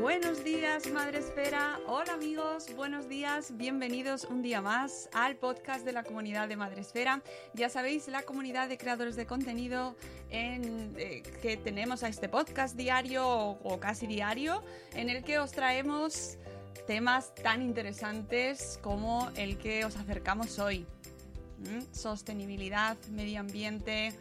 Buenos días, Madre Esfera. Hola amigos, buenos días. Bienvenidos un día más al podcast de la comunidad de Madre Esfera. Ya sabéis, la comunidad de creadores de contenido en, eh, que tenemos a este podcast diario o, casi diario, en el que os traemos temas tan interesantes como el que os acercamos hoy. ¿Mm? Sostenibilidad, medio ambiente,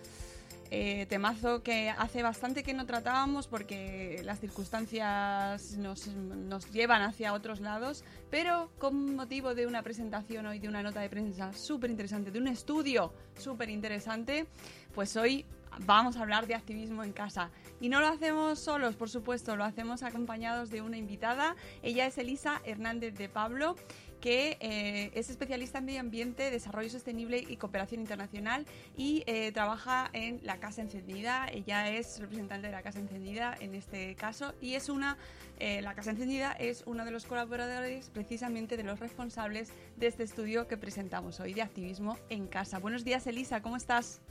eh, temazo que hace bastante que no tratábamos porque las circunstancias nos, nos llevan hacia otros lados, pero con motivo de una presentación hoy, de una nota de prensa súper interesante, de un estudio súper interesante, pues hoy vamos a hablar de activismo en casa. Y no lo hacemos solos, por supuesto, lo hacemos acompañados de una invitada. Ella es Elisa Hernández de Pablo que eh, es especialista en medio ambiente, desarrollo sostenible y cooperación internacional y eh, trabaja en la Casa Encendida. Ella es representante de la Casa Encendida en este caso y es una, eh, la Casa Encendida es uno de los colaboradores precisamente de los responsables de este estudio que presentamos hoy de activismo en casa. Buenos días Elisa, ¿cómo estás?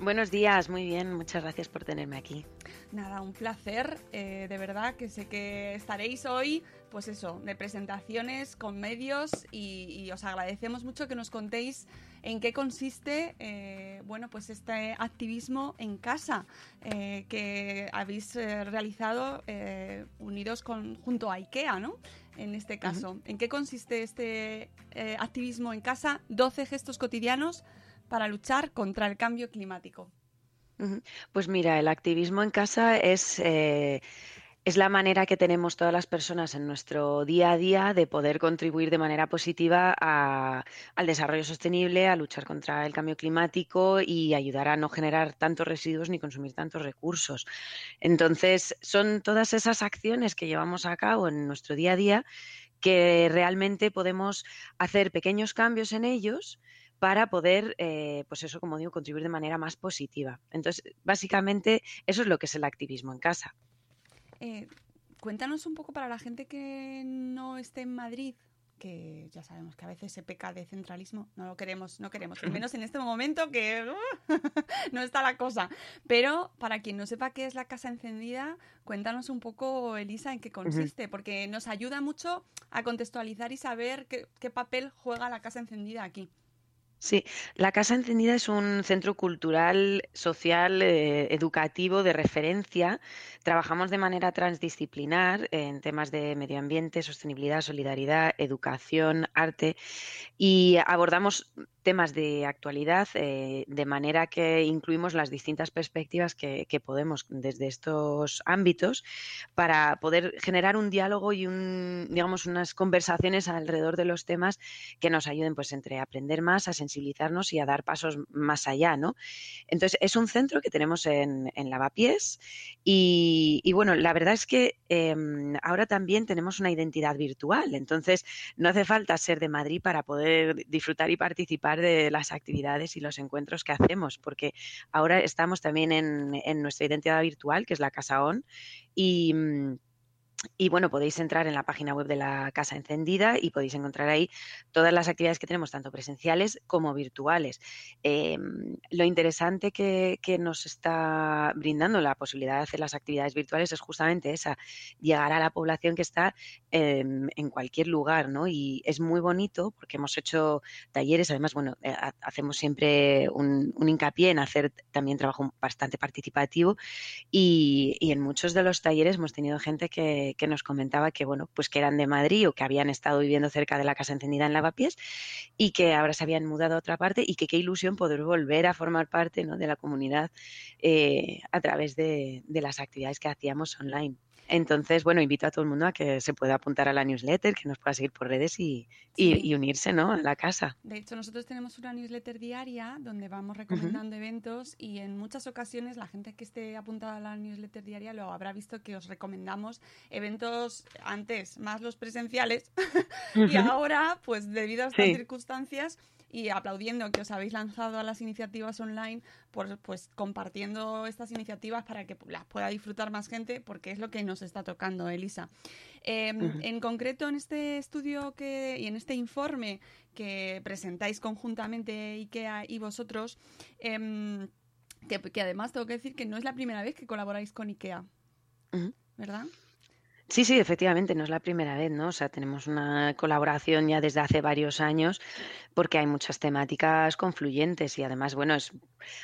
Buenos días, muy bien, muchas gracias por tenerme aquí. Nada, un placer, eh, de verdad, que sé que estaréis hoy, pues eso, de presentaciones con medios y, y os agradecemos mucho que nos contéis en qué consiste, eh, bueno, pues este activismo en casa eh, que habéis eh, realizado eh, unidos con, junto a IKEA, ¿no? En este caso, ¿en qué consiste este eh, activismo en casa? 12 gestos cotidianos para luchar contra el cambio climático. Pues mira, el activismo en casa es, eh, es la manera que tenemos todas las personas en nuestro día a día de poder contribuir de manera positiva a- al desarrollo sostenible, a luchar contra el cambio climático y ayudar a no generar tantos residuos ni consumir tantos recursos. Entonces, son todas esas acciones que llevamos a cabo en nuestro día a día que realmente podemos hacer pequeños cambios en ellos para poder, eh, pues eso, como digo, contribuir de manera más positiva. Entonces, básicamente, eso es lo que es el activismo en casa. Eh, cuéntanos un poco para la gente que no esté en Madrid, que ya sabemos que a veces se peca de centralismo, no lo queremos, no queremos, al menos en este momento que uh, no está la cosa. Pero para quien no sepa qué es la casa encendida, cuéntanos un poco, Elisa, en qué consiste, porque nos ayuda mucho a contextualizar y saber qué, qué papel juega la casa encendida aquí. Sí, la Casa Encendida es un centro cultural, social, eh, educativo de referencia. Trabajamos de manera transdisciplinar en temas de medio ambiente, sostenibilidad, solidaridad, educación, arte y abordamos temas de actualidad eh, de manera que incluimos las distintas perspectivas que, podemos desde estos ámbitos para poder generar un diálogo y un, digamos, unas conversaciones alrededor de los temas que nos ayuden pues entre aprender más, a sensibilizarnos y a dar pasos más allá, ¿no? Entonces, es un centro que tenemos en, en Lavapiés y, bueno, la verdad es que eh, ahora también tenemos una identidad virtual, entonces no hace falta ser de Madrid para poder disfrutar y participar de las actividades y los encuentros que hacemos, porque ahora estamos también en, en nuestra identidad virtual, que es la Casa ON, y, y bueno, podéis entrar en la página web de la Casa Encendida y podéis encontrar ahí todas las actividades que tenemos, tanto presenciales como virtuales. Em, lo interesante que, nos está brindando la posibilidad de hacer las actividades virtuales es justamente esa, llegar a la población que está em, en cualquier lugar, ¿no? Y es muy bonito porque hemos hecho talleres, además, bueno, eh, hacemos siempre un, hincapié en hacer también trabajo bastante participativo y en muchos de los talleres hemos tenido gente que que, nos comentaba que, bueno, pues que eran de Madrid o que habían estado viviendo cerca de la casa encendida en Lavapiés y que ahora se habían mudado a otra parte y que qué ilusión poder volver a formar parte de la comunidad eh, a través de las actividades que hacíamos online. Entonces, bueno, invito a todo el mundo a que se pueda apuntar a la newsletter, que nos pueda seguir por redes y, unirse ¿no? a la casa. De hecho, nosotros tenemos una newsletter diaria donde vamos recomendando eventos y en muchas ocasiones la gente que esté apuntada a la newsletter diaria lo habrá visto que os recomendamos eventos antes, más los presenciales, y ahora, pues debido a estas circunstancias, y aplaudiendo que os habéis lanzado a las iniciativas online, por, pues compartiendo estas iniciativas para que las pueda disfrutar más gente, porque es lo que nos está tocando, Elisa. Em, en concreto, en este estudio que, y en este informe que presentáis conjuntamente IKEA y vosotros, em, que, además tengo que decir que no es la primera vez que colaboráis con IKEA, ¿verdad? Sí, sí, efectivamente, no es la primera vez, ¿no? O sea, tenemos una colaboración ya desde hace varios años porque hay muchas temáticas confluyentes y además, bueno, es,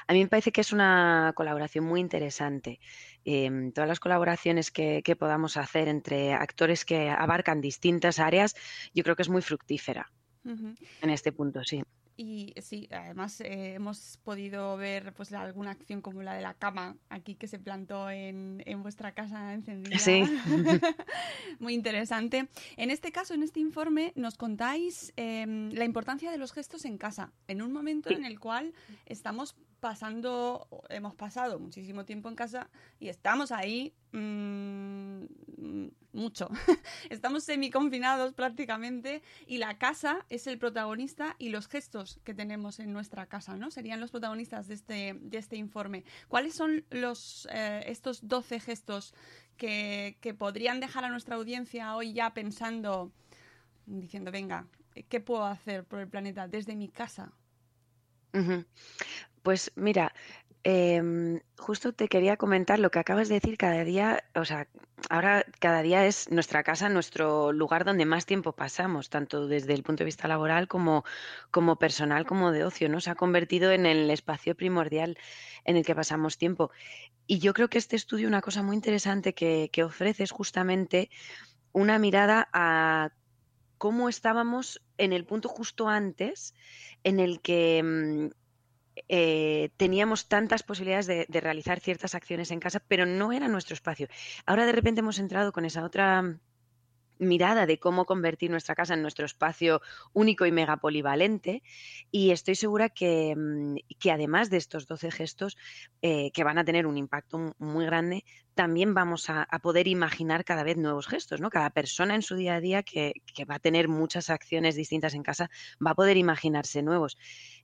a mí me parece que es una colaboración muy interesante. Em, todas las colaboraciones que, podamos hacer entre actores que abarcan distintas áreas, yo creo que es muy fructífera en este punto, sí. Y sí, además eh, hemos podido ver pues alguna acción como la de la cama aquí que se plantó en, en vuestra casa encendida. Sí. Muy interesante. En este caso, en este informe, nos contáis em, la importancia de los gestos en casa, en un momento en el cual estamos pasando, hemos pasado muchísimo tiempo en casa y estamos ahí mm, mucho. estamos semi-confinados prácticamente y la casa es el protagonista y los gestos que tenemos en nuestra casa, ¿no? Serían los protagonistas de este, de este informe. ¿Cuáles son los, eh, estos 12 gestos que, que podrían dejar a nuestra audiencia hoy ya pensando, diciendo, venga, ¿qué puedo hacer por el planeta desde mi casa? Pues mira, em, justo te quería comentar lo que acabas de decir cada día, o sea, ahora cada día es nuestra casa, nuestro lugar donde más tiempo pasamos, tanto desde el punto de vista laboral como, como personal, como de ocio, ¿no? Se ha convertido en el espacio primordial en el que pasamos tiempo. Y yo creo que este estudio, una cosa muy interesante que, que ofrece es justamente una mirada a cómo estábamos en el punto justo antes en el que mm, eh, teníamos tantas posibilidades de, realizar ciertas acciones en casa, pero no era nuestro espacio. Ahora de repente hemos entrado con esa otra mirada de cómo convertir nuestra casa en nuestro espacio único y mega polivalente y estoy segura que, mm, además de estos 12 gestos eh, que van a tener un impacto muy grande, también vamos a, poder imaginar cada vez nuevos gestos, ¿no? Cada persona en su día a día que, que va a tener muchas acciones distintas en casa va a poder imaginarse nuevos.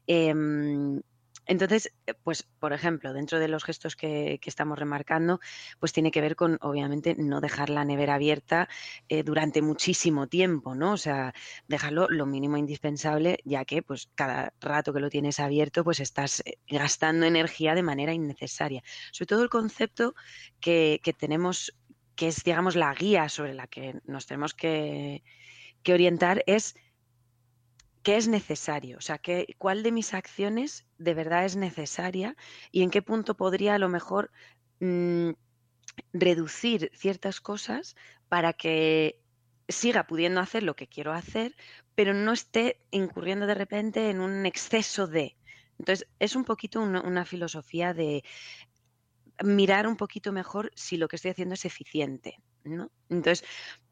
Em, entonces, eh, pues, por ejemplo, dentro de los gestos que, estamos remarcando, pues tiene que ver con, obviamente, no dejar la nevera abierta eh, durante muchísimo tiempo, ¿no? O sea, dejarlo lo mínimo indispensable, ya que, pues, cada rato que lo tienes abierto, pues estás eh, gastando energía de manera innecesaria. Sobre todo el concepto que, tenemos, que es, digamos, la guía sobre la que nos tenemos que, que orientar, es qué es necesario, o sea, qué, cuál de mis acciones de verdad es necesaria y en qué punto podría a lo mejor mm, reducir ciertas cosas para que siga pudiendo hacer lo que quiero hacer, pero no esté incurriendo de repente en un exceso de. Entonces, es un poquito una filosofía de mirar un poquito mejor si lo que estoy haciendo es eficiente. ¿no? Entonces,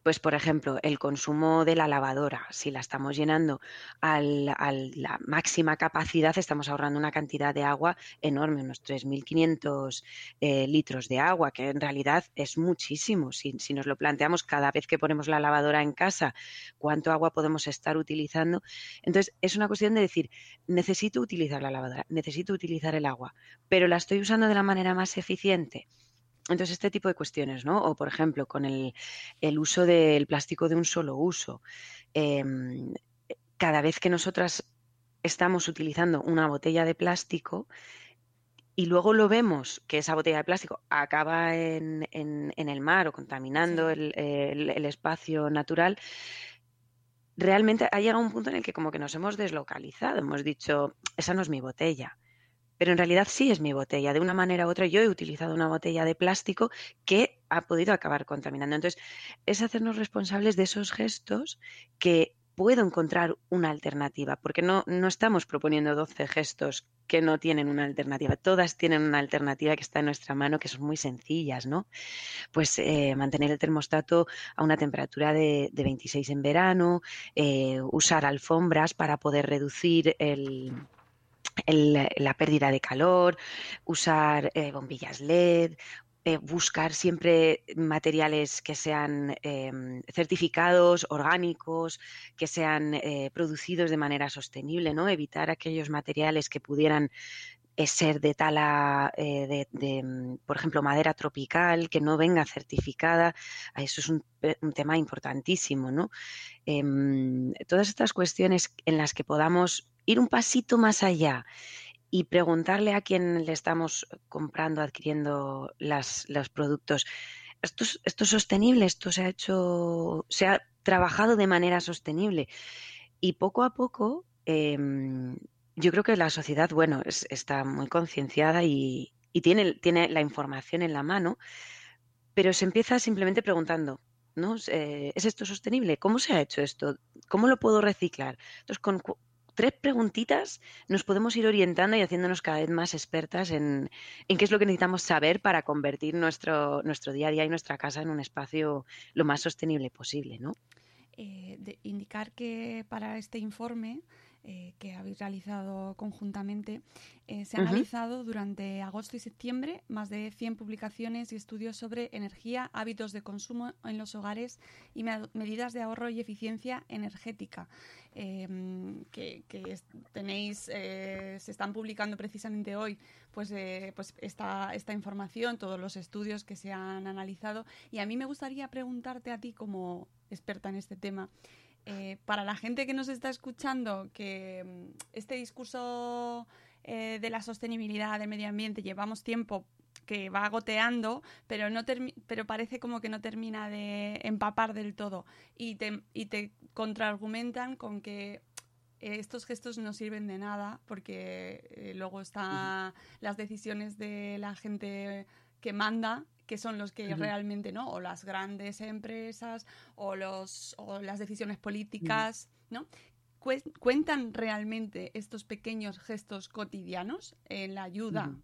pues por ejemplo, el consumo de la lavadora, si la estamos llenando a la máxima capacidad, estamos ahorrando una cantidad de agua enorme, unos 3.500 eh, litros de agua, que en realidad es muchísimo. Si, si, nos lo planteamos cada vez que ponemos la lavadora en casa, cuánto agua podemos estar utilizando. Entonces, es una cuestión de decir, necesito utilizar la lavadora, necesito utilizar el agua, pero la estoy usando de la manera más eficiente entonces, este tipo de cuestiones, ¿no? O, por ejemplo, con el, uso del plástico de un solo uso. Em, cada vez que nosotras estamos utilizando una botella de plástico y luego lo vemos que esa botella de plástico acaba en, el mar o contaminando el, espacio natural, realmente ha llegado un punto en el que como que nos hemos deslocalizado, hemos dicho, esa no es mi botella. Pero en realidad sí es mi botella. De una manera u otra yo he utilizado una botella de plástico que ha podido acabar contaminando. Entonces, es hacernos responsables de esos gestos que puedo encontrar una alternativa, porque no, no estamos proponiendo 12 gestos que no tienen una alternativa, todas tienen una alternativa que está en nuestra mano, que son muy sencillas, ¿no? Pues eh, mantener el termostato a una temperatura de, 26 en verano, eh, usar alfombras para poder reducir el, la pérdida de calor, usar eh, bombillas LED, eh, buscar siempre materiales que sean em, certificados, orgánicos, que sean eh, producidos de manera sostenible, ¿no? Evitar aquellos materiales que pudieran eh, ser de tala, de, mm, por ejemplo, madera tropical, que no venga certificada. Eso es un, tema importantísimo, ¿no? Em, todas estas cuestiones en las que podamos ir un pasito más allá y preguntarle a quien le estamos comprando, adquiriendo las, los productos, ¿esto es, esto sostenible? ¿Esto se ha hecho, se ha trabajado de manera sostenible? Y poco a poco, em, yo creo que la sociedad, bueno, está muy concienciada y, tiene, tiene la información en la mano, pero se empieza simplemente preguntando, ¿no? Eh, ¿Es esto sostenible? ¿Cómo se ha hecho esto? ¿Cómo lo puedo reciclar? Entonces, con, tres preguntitas nos podemos ir orientando y haciéndonos cada vez más expertas en, qué es lo que necesitamos saber para convertir nuestro, nuestro día a día y nuestra casa en un espacio lo más sostenible posible, ¿no? Eh, indicar que para este informe eh, que habéis realizado conjuntamente, eh, se ha analizado durante agosto y septiembre más de 100 publicaciones y estudios sobre energía, hábitos de consumo en los hogares y medidas de ahorro y eficiencia energética. Em, que, tenéis, eh, se están publicando precisamente hoy pues, pues esta, esta información, todos los estudios que se han analizado. Y a mí me gustaría preguntarte a ti como experta en este tema, eh, para la gente que nos está escuchando, que mm, este discurso eh, de la sostenibilidad del medio ambiente llevamos tiempo que va goteando, pero no pero parece como que no termina de empapar del todo. Y te, y te contraargumentan con que estos gestos no sirven de nada porque eh, luego están las decisiones de la gente que manda que son los que realmente, ¿no? O las grandes empresas o, los, o las decisiones políticas, ¿no? ¿Cuentan realmente estos pequeños gestos cotidianos en la ayuda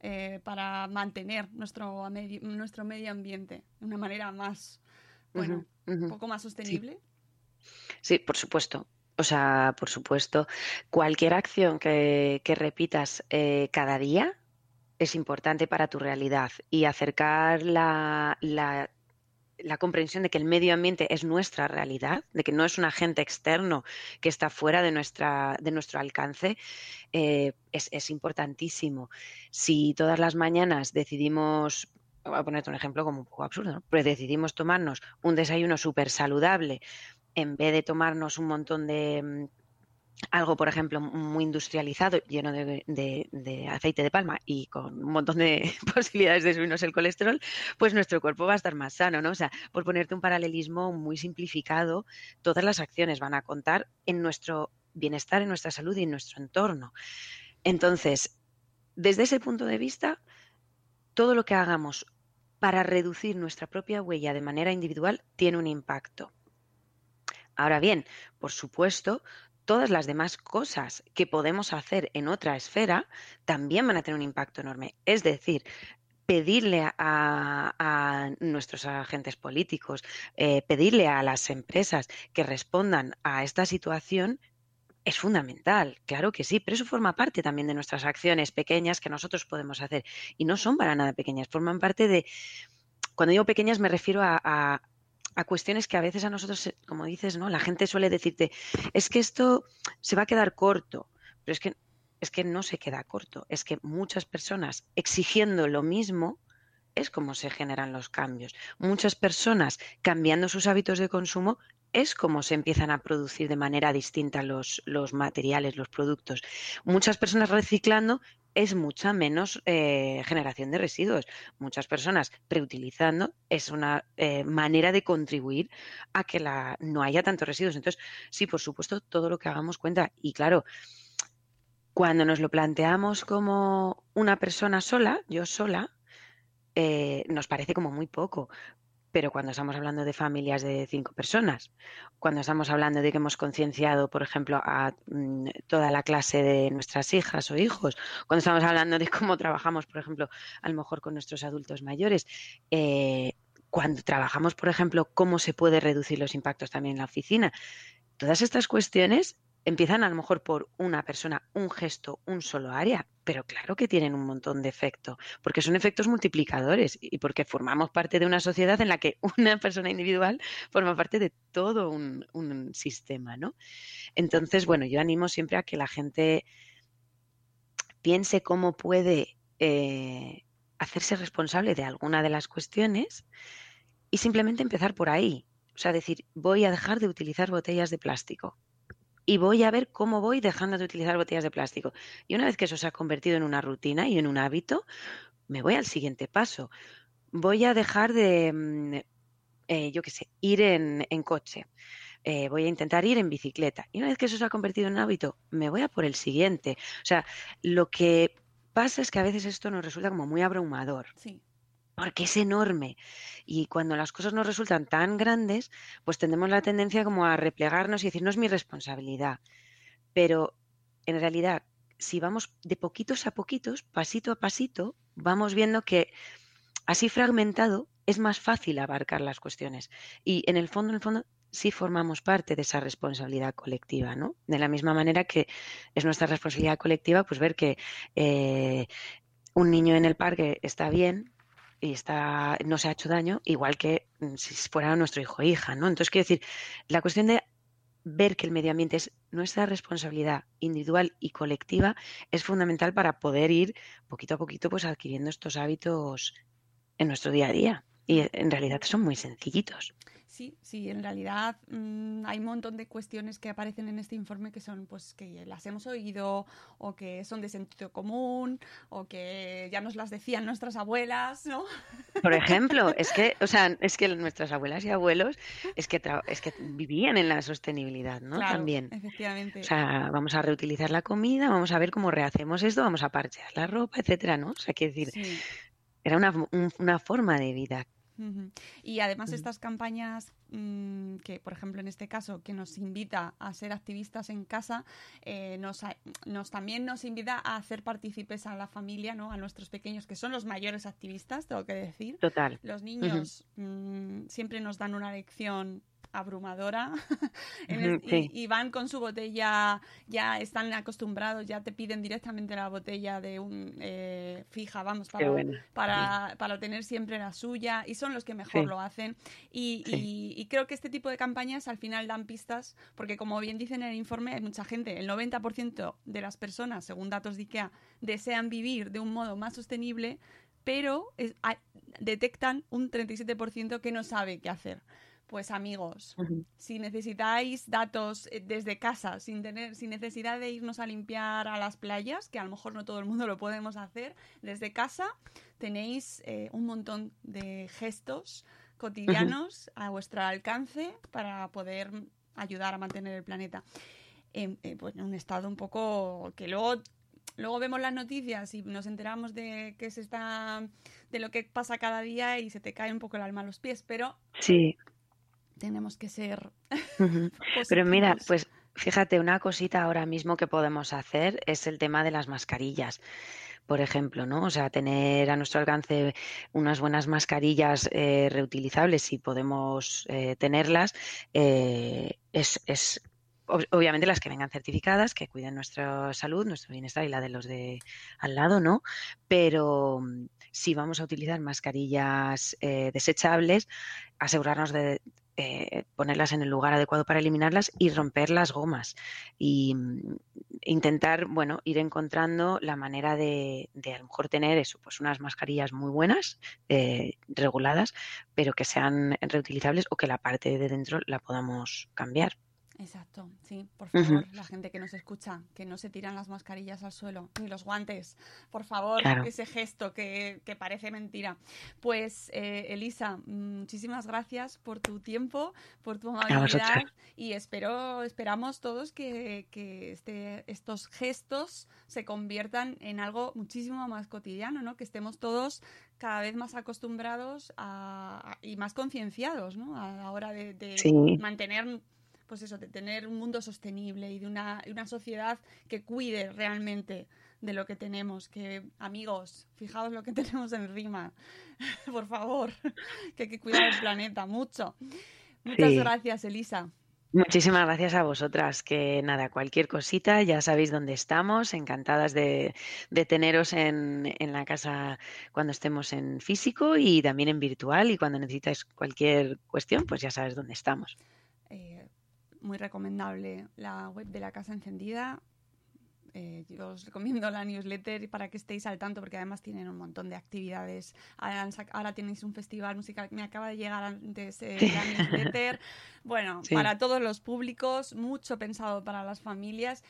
eh, para mantener nuestro, medio, nuestro medio ambiente de una manera más, bueno, un poco más sostenible? Sí. por supuesto. O sea, por supuesto, cualquier acción que, repitas eh, cada día es importante para tu realidad y acercar la, la, comprensión de que el medio ambiente es nuestra realidad, de que no es un agente externo que está fuera de, nuestra, de nuestro alcance, eh, es, importantísimo. Si todas las mañanas decidimos voy a ponerte un ejemplo como un poco absurdo, ¿no? pero decidimos tomarnos un desayuno súper saludable en vez de tomarnos un montón de mm, algo, por ejemplo, muy industrializado, lleno de, aceite de palma y con un montón de posibilidades de subirnos el colesterol, pues nuestro cuerpo va a estar más sano, ¿no? O sea, por ponerte un paralelismo muy simplificado, todas las acciones van a contar en nuestro bienestar, en nuestra salud y en nuestro entorno. Entonces, desde ese punto de vista, todo lo que hagamos para reducir nuestra propia huella de manera individual tiene un impacto. Ahora bien, por supuesto, todas las demás cosas que podemos hacer en otra esfera también van a tener un impacto enorme. Es decir, pedirle a, nuestros agentes políticos, eh, pedirle a las empresas que respondan a esta situación es fundamental, claro que sí, pero eso forma parte también de nuestras acciones pequeñas que nosotros podemos hacer y no son para nada pequeñas, forman parte de, cuando digo pequeñas me refiero a a cuestiones que a veces a nosotros, como dices, ¿no? La gente suele decirte, es que esto se va a quedar corto, pero es que, es que no se queda corto, es que muchas personas exigiendo lo mismo es como se generan los cambios. Muchas personas cambiando sus hábitos de consumo es como se empiezan a producir de manera distinta los, los materiales, los productos. Muchas personas reciclando es mucha menos eh, generación de residuos. Muchas personas reutilizando es una eh, manera de contribuir a que la, no haya tantos residuos. Entonces, sí, por supuesto, todo lo que hagamos cuenta. Y claro, cuando nos lo planteamos como una persona sola, yo sola, eh, nos parece como muy poco. Pero cuando estamos hablando de familias de cinco personas, cuando estamos hablando de que hemos concienciado, por ejemplo, a mm, toda la clase de nuestras hijas o hijos, cuando estamos hablando de cómo trabajamos, por ejemplo, a lo mejor con nuestros adultos mayores, eh, cuando trabajamos, por ejemplo, cómo se puede reducir los impactos también en la oficina, todas estas cuestiones empiezan a lo mejor por una persona, un gesto, un solo área, pero claro que tienen un montón de efecto, porque son efectos multiplicadores y porque formamos parte de una sociedad en la que una persona individual forma parte de todo un, sistema, ¿no? Entonces, bueno, yo animo siempre a que la gente piense cómo puede eh, hacerse responsable de alguna de las cuestiones y simplemente empezar por ahí. O sea, decir, voy a dejar de utilizar botellas de plástico y voy a ver cómo voy dejando de utilizar botellas de plástico. Y una vez que eso se ha convertido en una rutina y en un hábito, me voy al siguiente paso. Voy a dejar de, mm, eh, yo qué sé, ir en, coche. Eh, voy a intentar ir en bicicleta. Y una vez que eso se ha convertido en un hábito, me voy a por el siguiente. O sea, lo que pasa es que a veces esto nos resulta como muy abrumador. Sí porque es enorme. Y cuando las cosas nos resultan tan grandes, pues tendemos la tendencia como a replegarnos y decir, no es mi responsabilidad. Pero en realidad, si vamos de poquitos a poquitos, pasito a pasito, vamos viendo que así fragmentado es más fácil abarcar las cuestiones. Y en el fondo, en el fondo, sí formamos parte de esa responsabilidad colectiva, ¿no? De la misma manera que es nuestra responsabilidad colectiva, pues ver que eh, un niño en el parque está bien, y está, no se ha hecho daño, igual que mm, si fuera nuestro hijo o hija, ¿no? Entonces, quiero decir, la cuestión de ver que el medio ambiente es nuestra responsabilidad individual y colectiva es fundamental para poder ir poquito a poquito pues adquiriendo estos hábitos en nuestro día a día. Y en realidad son muy sencillitos. Sí, sí, en realidad mm, hay un montón de cuestiones que aparecen en este informe que son, pues, que las hemos oído o que son de sentido común o que ya nos las decían nuestras abuelas, ¿no? Por ejemplo, es que, o sea, es que nuestras abuelas y abuelos es que, es que vivían en la sostenibilidad, ¿no? También. Efectivamente. O sea, vamos a reutilizar la comida, vamos a ver cómo rehacemos esto, vamos a parchear la ropa, etcétera, ¿no? O sea, quiero decir, era una, una forma de vida y además estas campañas mm, que, por ejemplo, en este caso, que nos invita a ser activistas en casa, eh, nos, nos, también nos invita a hacer partícipes a la familia, ¿no? A nuestros pequeños, que son los mayores activistas, tengo que decir. Total. Los niños mm, siempre nos dan una lección abrumadora. Y, van con su botella, ya están acostumbrados, ya te piden directamente la botella de un eh, fija, vamos, para, para, para, tener siempre la suya y son los que mejor lo hacen. Y, y, creo que este tipo de campañas al final dan pistas, porque como bien dicen en el informe, hay mucha gente, el 90% de las personas, según datos de IKEA, desean vivir de un modo más sostenible, pero detectan un 37% que no sabe qué hacer. Pues amigos, si necesitáis datos eh, desde casa, sin tener, sin necesidad de irnos a limpiar a las playas, que a lo mejor no todo el mundo lo podemos hacer, desde casa tenéis eh, un montón de gestos cotidianos a vuestro alcance para poder ayudar a mantener el planeta. En, eh, en un estado un poco que luego luego vemos las noticias y nos enteramos de que se está de lo que pasa cada día y se te cae un poco el alma a los pies, pero sí tenemos que ser. Pero mira, pues fíjate, una cosita ahora mismo que podemos hacer es el tema de las mascarillas. Por ejemplo, ¿no? O sea, tener a nuestro alcance unas buenas mascarillas eh, reutilizables, si podemos eh, tenerlas, eh, es, es obviamente las que vengan certificadas, que cuiden nuestra salud, nuestro bienestar y la de los de al lado, ¿no? Pero mm, si vamos a utilizar mascarillas desechables, asegurarnos de eh, ponerlas en el lugar adecuado para eliminarlas y romper las gomas. Y mm, intentar, bueno, ir encontrando la manera de, a lo mejor tener eso, pues unas mascarillas muy buenas, eh, reguladas, pero que sean reutilizables o que la parte de dentro la podamos cambiar. Exacto, sí, por favor, la gente que nos escucha, que no se tiran las mascarillas al suelo, ni los guantes, por favor, ese gesto que, parece mentira. Pues, eh, Elisa, muchísimas gracias por tu tiempo, por tu amabilidad y espero, esperamos todos que, este, estos gestos se conviertan en algo muchísimo más cotidiano, ¿no? Que estemos todos cada vez más acostumbrados y más concienciados, ¿no? A la hora de, de mantener pues eso, de tener un mundo sostenible y de una, una sociedad que cuide realmente de lo que tenemos. Que, amigos, fijaos lo que tenemos en rima, por favor, que hay que cuidar el planeta mucho. Muchas gracias, Elisa. Muchísimas gracias a vosotras. Que nada, cualquier cosita, ya sabéis dónde estamos. Encantadas de, teneros en, en, la casa cuando estemos en físico y también en virtual. Y cuando necesitáis cualquier cuestión, pues ya sabes dónde estamos. Eh, muy recomendable la web de la Casa Encendida. Eh, yo os recomiendo la newsletter para que estéis al tanto porque además tienen un montón de actividades. Ahora, tenéis un festival musical me acaba de llegar antes eh, la newsletter. Bueno, para todos los públicos, mucho pensado para las familias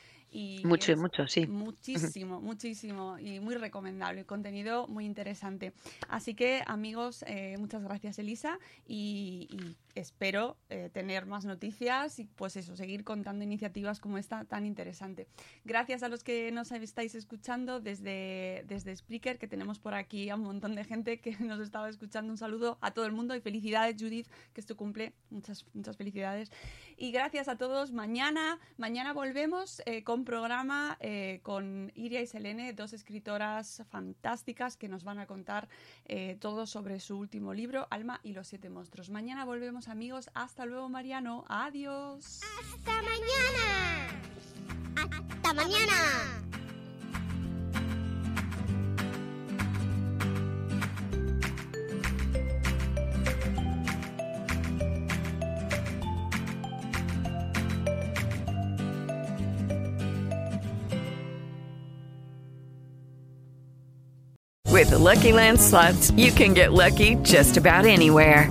mucho, mucho, sí. Muchísimo, muchísimo y muy recomendable. Contenido muy interesante. Así que, amigos, eh, muchas gracias, Elisa, y, espero eh, tener más noticias y, pues eso, seguir contando iniciativas como esta tan interesante. Gracias a los que nos estáis escuchando desde, desde Spreaker, que tenemos por aquí a un montón de gente que nos estaba escuchando. Un saludo a todo el mundo y felicidades, Judith, que es tu cumple. Muchas, muchas felicidades. Y gracias a todos. Mañana, mañana volvemos eh, con programa eh, con Iria y Selene, dos escritoras fantásticas que nos van a contar todo sobre su último libro, Alma y los siete monstruos. Mañana volvemos amigos. Hasta luego Mariano. Adiós. Hasta mañana. Hasta mañana. With the Lucky Land slots, you can get lucky just about anywhere.